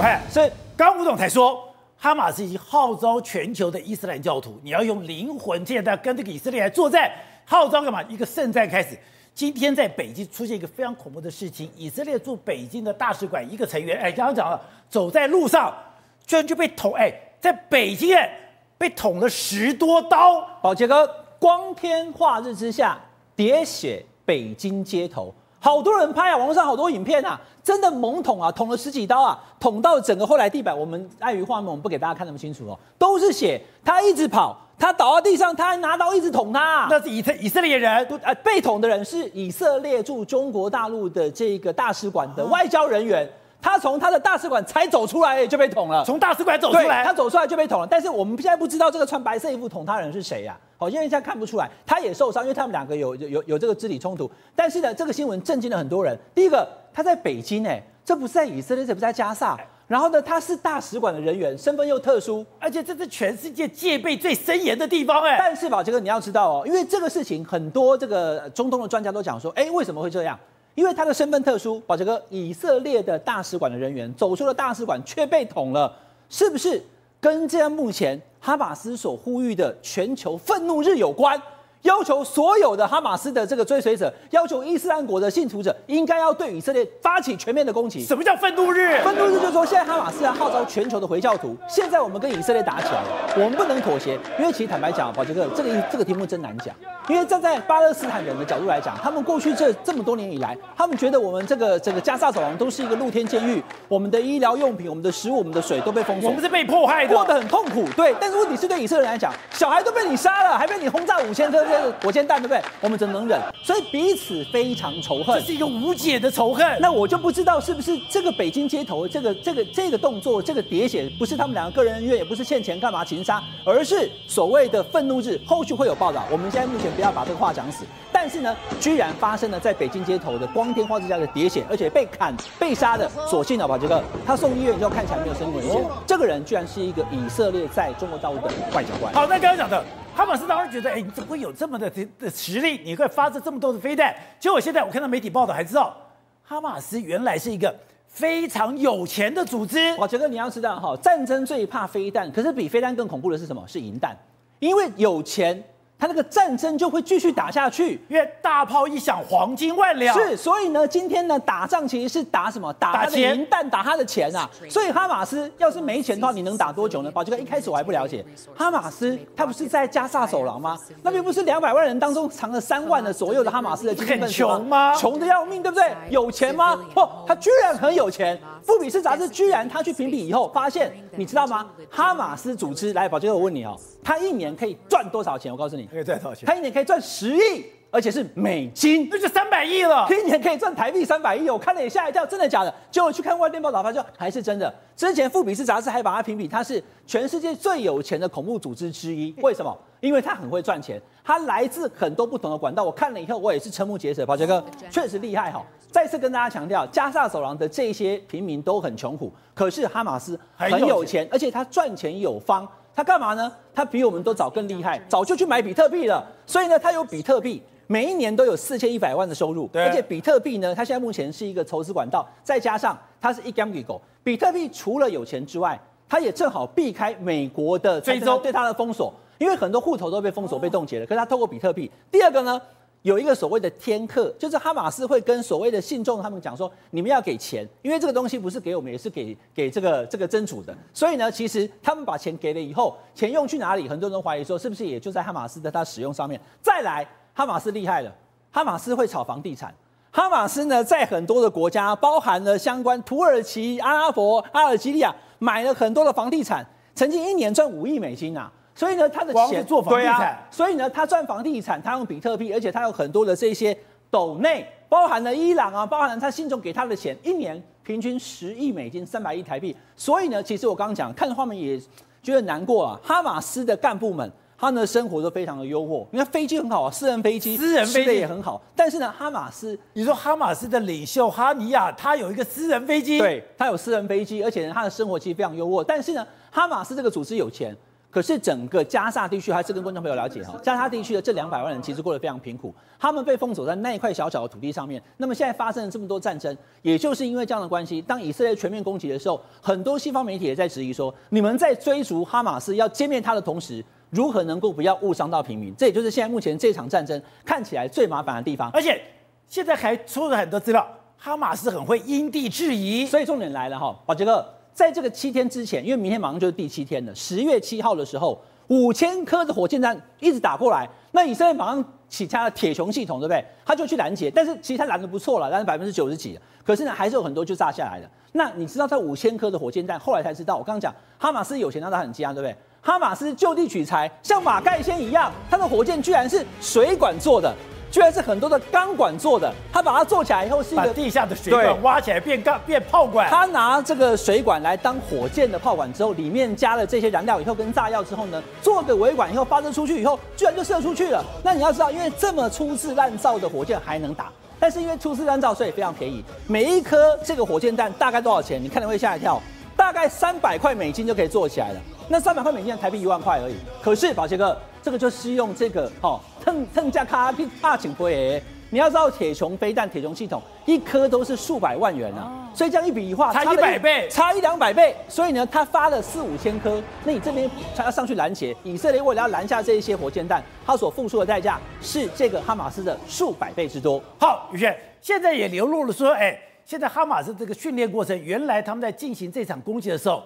喂，所以刚刚吴总才说，哈马斯已经号召全球的伊斯兰教徒，你要用灵魂现在跟这个以色列来作战，号召干嘛？一个圣战开始。今天在北京出现一个非常恐怖的事情，以色列驻北京的大使馆一个成员，哎，刚刚讲了，走在路上，居然就被捅，哎，在北京哎，被捅了十多刀。宝杰哥，光天化日之下，喋血北京街头，好多人拍啊，网络上好多影片啊，真的猛捅啊，捅了十几刀啊，捅到整个后来地板，我们碍于画面，我们不给大家看那么清楚哦，都是血，他一直跑。他倒在地上，他还拿刀一直捅他。那是以色以色列人，呃，被捅的人是以色列驻中国大陆的这个大使馆的外交人员。他从他的大使馆才走出来就被捅了。从大使馆走出来，他走出来就被捅了。但是我们现在不知道这个穿白色衣服捅他的人是谁呀？好，因为现在看不出来。他也受伤，因为他们两个有有有这个肢体冲突。但是呢，这个新闻震惊了很多人。第一个，他在北京，哎，这不是在以色列，这不是在加萨。然后呢，他是大使馆的人员，身份又特殊，而且这是全世界戒备最森严的地方哎。但是宝杰哥，你要知道哦，因为这个事情很多这个中东的专家都讲说，哎，为什么会这样？因为他的身份特殊，宝杰哥，以色列的大使馆的人员走出了大使馆却被捅了，是不是跟这样目前哈马斯所呼吁的全球愤怒日有关？要求所有的哈马斯的这个追随者，要求伊斯兰国的信徒者，应该要对以色列发起全面的攻击。什么叫愤怒日？愤怒日就是说，现在哈马斯啊号召全球的回教徒。现在我们跟以色列打起来了，我们不能妥协。因为其实坦白讲，宝杰哥，这个这个题目真难讲。因为站在巴勒斯坦人的角度来讲，他们过去这这么多年以来，他们觉得我们这个整个加萨走廊都是一个露天监狱，我们的医疗用品、我们的食物、我们的水都被封锁，我们是被迫害的，过得很痛苦。对，但是问题是对以色列人来讲，小孩都被你杀了，还被你轰炸五千颗这个火箭弹，对不对？我们怎么能忍？所以彼此非常仇恨，这是一个无解的仇恨。那我就不知道是不是这个北京街头这个这个这个动作，这个喋血，不是他们两个个人恩怨，也不是欠钱干嘛情杀，而是所谓的愤怒日。后续会有报道。我们现在目前不要把这个话讲死。但是呢，居然发生了在北京街头的光天化日下的喋血，而且被砍被杀的，所幸了吧？这个他送医院之后看起来没有生命危险。这个人居然是一个以色列在中国大陆的外交官。好，那刚刚讲的哈马斯当时觉得，哎，你怎么会有这么的的实力？你会发射这么多的飞弹？结果现在我看到媒体报道，还知道哈马斯原来是一个非常有钱的组织。我觉得，你要知道哈，战争最怕飞弹，可是比飞弹更恐怖的是什么？是银弹，因为有钱。他那个战争就会继续打下去，因为大炮一响，黄金万两。是，所以呢，今天呢，打仗其实是打什么？打他的银弹，打他的钱啊。所以哈马斯要是没钱的话，你能打多久呢？宝杰哥一开始我还不了解，哈马斯他不是在加萨走廊吗？那边不是两百万人当中藏了三万的左右的哈马斯的精英分子吗？很穷吗？穷的要命，对不对？有钱吗？不，他居然很有钱。富比士杂志居然他去评比以后发现，你知道吗？哈马斯组织来，宝杰哥，我问你哦，他一年可以赚多少钱？我告诉你，可以赚多少钱？他一年可以赚十亿，而且是美金，那就三百亿了。一年可以赚台币三百亿，我看了也吓一跳，真的假的？结果去看外电报道，发现还是真的。之前富比士杂志还把他评比，他是全世界最有钱的恐怖组织之一。为什么？因为他很会赚钱，他来自很多不同的管道。我看了以后，我也是瞠目结舌。宝杰哥 确实厉害哈。再次跟大家强调，加萨走廊的这些平民都很穷苦，可是哈马斯很有钱，而且他赚钱有方。他干嘛呢？他比我们都早更厉害，早就去买比特币了。所以呢，他有比特币，每一年都有四千一百万的收入。而且比特币呢，它现在目前是一个筹资管道，再加上它是一竿子狗。比特币除了有钱之外，它也正好避开美国的追踪对它的封锁，因为很多户头都被封锁、被冻结了。可是他透过比特币，第二个呢？有一个所谓的天课，就是哈马斯会跟所谓的信众他们讲说，你们要给钱，因为这个东西不是给我们，也是给给这个这个真主的。所以呢，其实他们把钱给了以后，钱用去哪里？很多人怀疑说，是不是也就在哈马斯的他使用上面？再来，哈马斯厉害了，哈马斯会炒房地产。哈马斯呢，在很多的国家，包含了相关土耳其、阿拉伯、阿尔及利亚，买了很多的房地产，曾经一年赚五亿美金啊。所以呢，他的钱做房地产，啊，所以呢，他赚房地产，他用比特币，而且他有很多的这些斗内，包含了伊朗啊，包含了他信众给他的钱，一年平均十亿美金，三百亿台币。所以呢，其实我刚刚讲，看画面也觉得难过啊。哈马斯的干部们，他们的生活都非常的优渥，你看飞机很好啊，私人飞机，私人飞机也很好。但是呢，哈马斯，你说哈马斯的领袖哈尼亚，他有一个私人飞机，对，他有私人飞机，而且呢他的生活其实非常优渥。但是呢，哈马斯这个组织有钱。可是整个加沙地区还是跟观众朋友了解哈，加沙地区的这两百万人其实过得非常贫苦，他们被封锁在那一块小小的土地上面。那么现在发生了这么多战争，也就是因为这样的关系，当以色列全面攻击的时候，很多西方媒体也在质疑说，你们在追逐哈马斯要歼灭他的同时，如何能够不要误伤到平民？这也就是现在目前这场战争看起来最麻烦的地方。而且现在还出了很多资料，哈马斯很会因地制宜，所以重点来了哈，宝杰哥。在这个七天之前，因为明天马上就是第七天了。十月七号的时候，五千颗的火箭弹一直打过来，那以色列马上起他的铁穹系统，对不对？他就去拦截，但是其实他拦得不错了，拦了百分之九十几。可是呢，还是有很多就炸下来的。那你知道这五千颗的火箭弹，后来才知道，我刚刚讲哈马斯有钱，让他很惊讶，对不对？哈马斯就地取材，像马盖先一样，他的火箭居然是水管做的。居然是很多的钢管做的，他把它做起来以后是一个地下的水管挖起来变钢变炮管。他拿这个水管来当火箭的炮管之后，里面加了这些燃料以后跟炸药之后呢，做个尾管以后发射出去以后，居然就射出去了。那你要知道，因为这么粗制滥造的火箭还能打，但是因为粗制滥造，所以非常便宜。每一颗这个火箭弹大概多少钱？你看了会吓一跳，大概三百块美金就可以做起来了。那三百块美金台币一万块而已。可是宝杰哥。这个就是用这个哦，蹭蹭价卡比帕请回。你要知道铁穹飞弹、铁穹系统一颗都是数百万元啊，所以这样一比一划，差一百倍，差一两百倍。所以呢，他发了四五千颗，那你这边才要上去拦截。以色列为了要拦下这一些火箭弹，他所付出的代价是这个哈马斯的数百倍之多。好，宇轩，现在也流露了说，哎，现在哈马斯这个训练过程，原来他们在进行这场攻击的时候。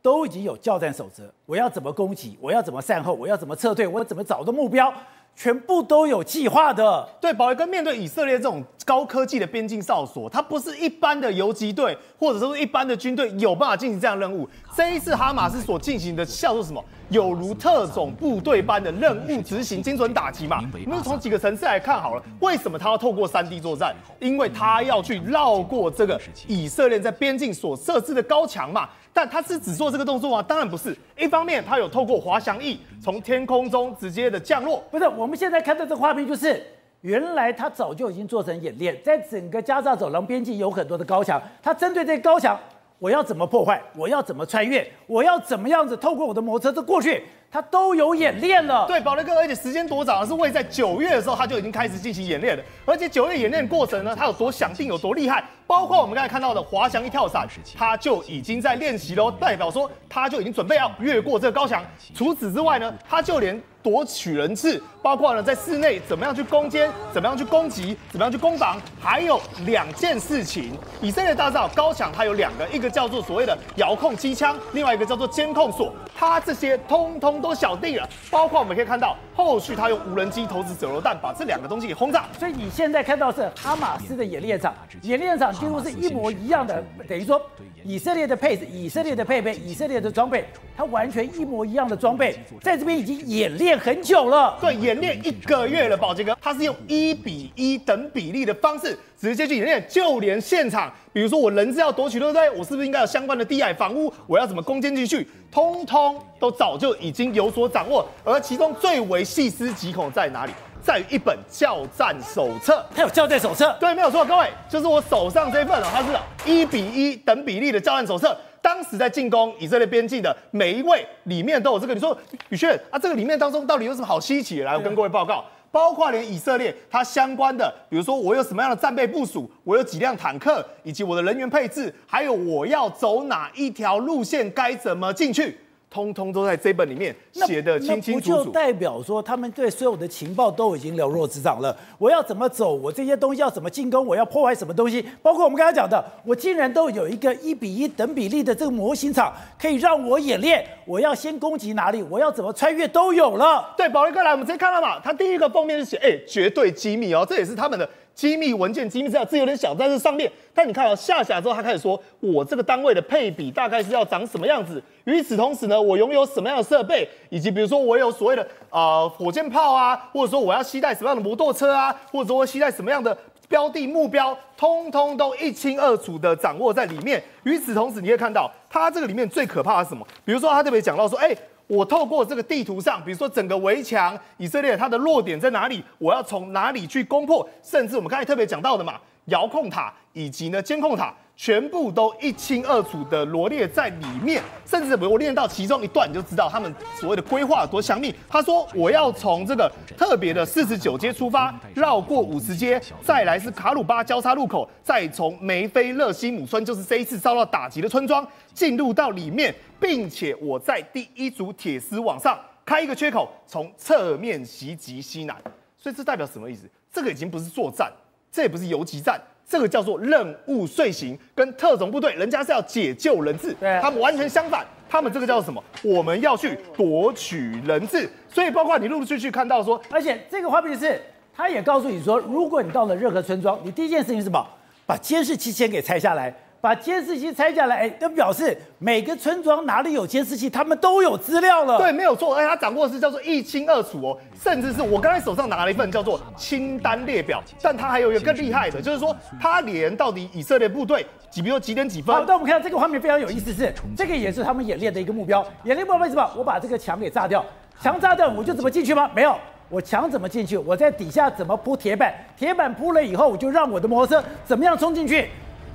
都已经有交战守则，我要怎么攻击，我要怎么善后，我要怎么撤退，我要怎么找到目标，全部都有计划的。对，保卫哥面对以色列这种高科技的边境哨所，它不是一般的游击队，或者说一般的军队有办法进行这样任务。这一次哈马斯所进行的叫做什么？有如特种部队般的任务执行，精准打击嘛。我们从几个层次来看好了，为什么他要透过三地作战？因为他要去绕过这个以色列在边境所设置的高墙嘛。但他是只做这个动作吗？当然不是。一方面，他有透过滑翔翼从天空中直接的降落。不是，我们现在看到这个画面，就是原来他早就已经做成演练，在整个加沙走廊边境有很多的高墙，他针对这个高墙，我要怎么破坏？我要怎么穿越？我要怎么样子透过我的摩托车过去？他都有演练了。对，宝雷哥，而且时间多早，是位在九月的时候他就已经开始进行演练了。而且九月演练过程呢，他有多想定，有多厉害。包括我们刚才看到的滑翔一跳伞，他就已经在练习喽，代表说他就已经准备要越过这个高墙。除此之外呢，他就连夺取人质，包括呢在室内怎么样去攻坚，怎么样去攻击，怎么样去攻防，还有两件事情。以色列大道高墙它有两个，一个叫做所谓的遥控机枪，另外一个叫做监控锁，它这些通通都小定了。包括我们可以看到后续他用无人机投掷手榴弹，把这两个东西给轰炸。所以你现在看到是哈马斯的演练场，演练场。几乎是一模一样的，等于说以色列的配置、以色列的配备、以色列的装备，它完全一模一样的装备，在这边已经演练很久了。对，演练一个月了，宝杰哥，他是用一比一等比例的方式直接去演练，就连现场，比如说我人质要夺取，对不对？我是不是应该有相关的低矮房屋？我要怎么攻坚进去？通通都早就已经有所掌握。而其中最为细思极恐在哪里？在于一本教战手册，它有教战手册，对，没有错，各位，就是我手上这份哦，它是一比一等比例的教战手册。当时在进攻以色列边境的每一位里面都有这个。你说宇炫啊，这个里面当中到底有什么好稀奇的？来，我跟各位报告，包括连以色列它相关的，比如说我有什么样的战备部署，我有几辆坦克，以及我的人员配置，还有我要走哪一条路线，该怎么进去。通通都在这本里面写的清清楚楚。不就代表说他们对所有的情报都已经了若指掌了？我要怎么走？我这些东西要怎么进攻？我要破坏什么东西？包括我们刚才讲的，我竟然都有一个一比一等比例的这个模型场，可以让我演练。我要先攻击哪里？我要怎么穿越？都有了。对，宝杰哥来，我们直接看到嘛，他第一个封面是写，哎，绝对机密哦，这也是他们的。机密文件、机密资料，这有点小，在这上面。但你看到下下来之后，他开始说，我这个单位的配比大概是要长什么样子。与此同时呢，我拥有什么样的设备，以及比如说我有所谓的呃火箭炮啊，或者说我要携带什么样的摩托车啊，或者说我携带什么样的标的目标，通通都一清二楚的掌握在里面。与此同时，你可以看到，它这个里面最可怕的是什么？比如说，他特别讲到说，哎。我透过这个地图上，比如说整个围墙，以色列它的弱点在哪里？我要从哪里去攻破？甚至我们刚才特别讲到的嘛，遥控塔以及呢监控塔。全部都一清二楚的罗列在里面，甚至我念到其中一段，你就知道他们所谓的规划多详密。他说：“我要从这个特别的四十九街出发，绕过五十街，再来是卡鲁巴交叉路口，再从梅菲勒西姆村，就是这一次遭到打击的村庄，进入到里面，并且我在第一组铁丝网上开一个缺口，从侧面袭击西南。所以这代表什么意思？这个已经不是作战，这也不是游击战。”这个叫做任务遂行，跟特种部队人家是要解救人质，对，他们完全相反，他们这个叫做什么？我们要去夺取人质，所以包括你陆陆续续看到说，而且这个画面是，他也告诉你说，如果你到了任何村庄，你第一件事情是什么？把监视器先给拆下来。把监视器拆下来，哎，都表示每个村庄哪里有监视器，他们都有资料了。对，没有错。而且他掌握的是叫做一清二楚哦，甚至是我刚才手上拿了一份叫做清单列表，但他还有一个更厉害的，就是说他连到底以色列部队几，比如几点几分。好，那我们看到这个画面非常有意思是，是这个也是他们演练的一个目标。演练目标为什么？我把这个墙给炸掉，墙炸掉我就怎么进去吗？没有，我墙怎么进去？我在底下怎么铺铁板？铁板铺了以后，我就让我的摩托车怎么样冲进去？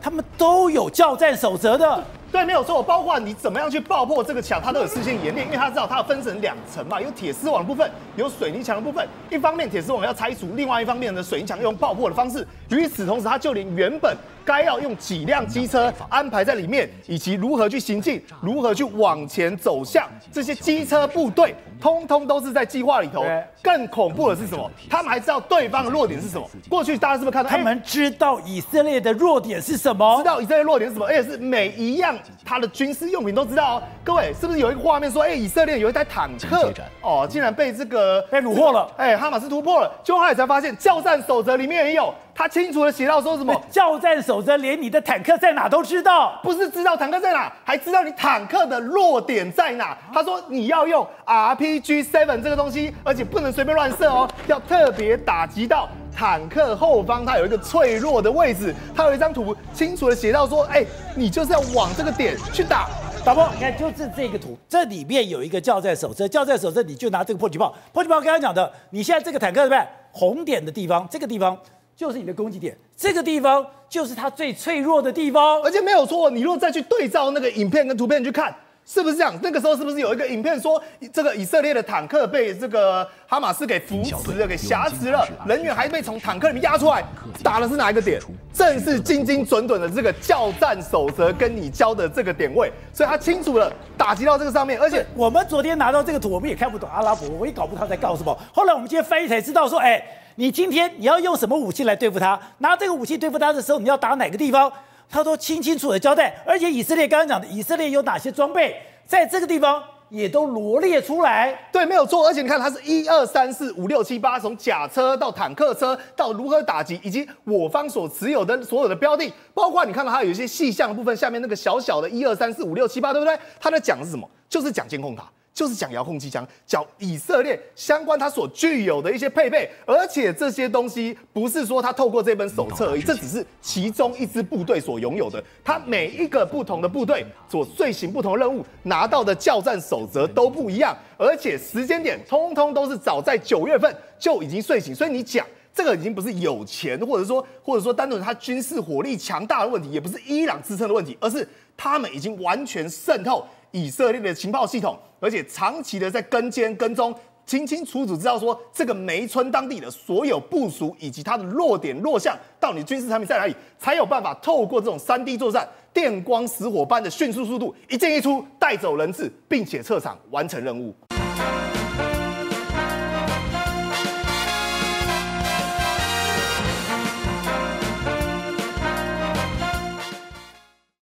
他们都有叫战守则的。对，没有错。包括你怎么样去爆破这个墙，他都有事先演练，因为他知道它分成两层嘛，有铁丝网的部分，有水泥墙的部分。一方面铁丝网要拆除，另外一方面呢水泥墙用爆破的方式。与此同时，他就连原本该要用几辆机车安排在里面，以及如何去行进，如何去往前走向，这些机车部队，通通都是在计划里头。更恐怖的是什么？他们还知道对方的弱点是什么。过去大家是不是看到？他们知道以色列的弱点是什么？知道以色列弱点是什么？而且是每一样。他的军事用品都知道哦，各位是不是有一个画面说，哎，以色列有一台坦克哦，竟然被这个被虏获了，哎，哈马斯突破了，就后来才发现教战守则里面也有，他清楚的写到说什么，教战守则连你的坦克在哪都知道，不是知道坦克在哪，还知道你坦克的弱点在哪。他说你要用 RPG Seven 这个东西，而且不能随便乱射哦，要特别打击到。坦克后方它有一个脆弱的位置，它有一张图清楚的写到说，哎，你就是要往这个点去打。导播，你看就是这个图，这里面有一个教战守则，教战守则你就拿这个迫击炮，迫击炮刚刚讲的，你现在这个坦克对不对？红点的地方，这个地方就是你的攻击点，这个地方就是它最脆弱的地方，而且没有错，你如果再去对照那个影片跟图片去看。是不是这样？那个时候是不是有一个影片说，这个以色列的坦克被这个哈马斯给扶持了，给挟持了，人员还被从坦克里面压出来，打的是哪一个点？正是精精准准的这个教战守则跟你教的这个点位，所以他清楚了打击到这个上面。而且我们昨天拿到这个图，我们也看不懂阿拉伯，我也搞不懂他在搞什么。后来我们今天翻译才知道说，哎，你今天你要用什么武器来对付他？拿这个武器对付他的时候，你要打哪个地方？他都清清楚楚的交代，而且以色列刚刚讲的，以色列有哪些装备，在这个地方也都罗列出来。对，没有错。而且你看，它是一二三四五六七八，从甲车到坦克车到如何打击，以及我方所持有的所有的标的，包括你看到它有一些细项的部分，下面那个小小的一二三四五六七八，对不对？它在讲的是什么？就是讲监控塔。就是讲遥控机枪，讲以色列相关它所具有的一些配备，而且这些东西不是说他透过这本手册而已，这只是其中一支部队所拥有的。他每一个不同的部队所遂行不同任务拿到的教战守则都不一样，而且时间点通通都是早在九月份就已经遂行。所以你讲这个已经不是有钱，或者说或者说单纯他军事火力强大的问题，也不是伊朗支撑的问题，而是他们已经完全渗透。以色列的情报系统，而且长期的在跟监跟踪，清清楚楚知道说这个梅村当地的所有部署以及它的弱点弱项，到底军事产品在哪里，才有办法透过这种三 D 作战，电光石火般的迅速速度，一进一出带走人质，并且撤场完成任务。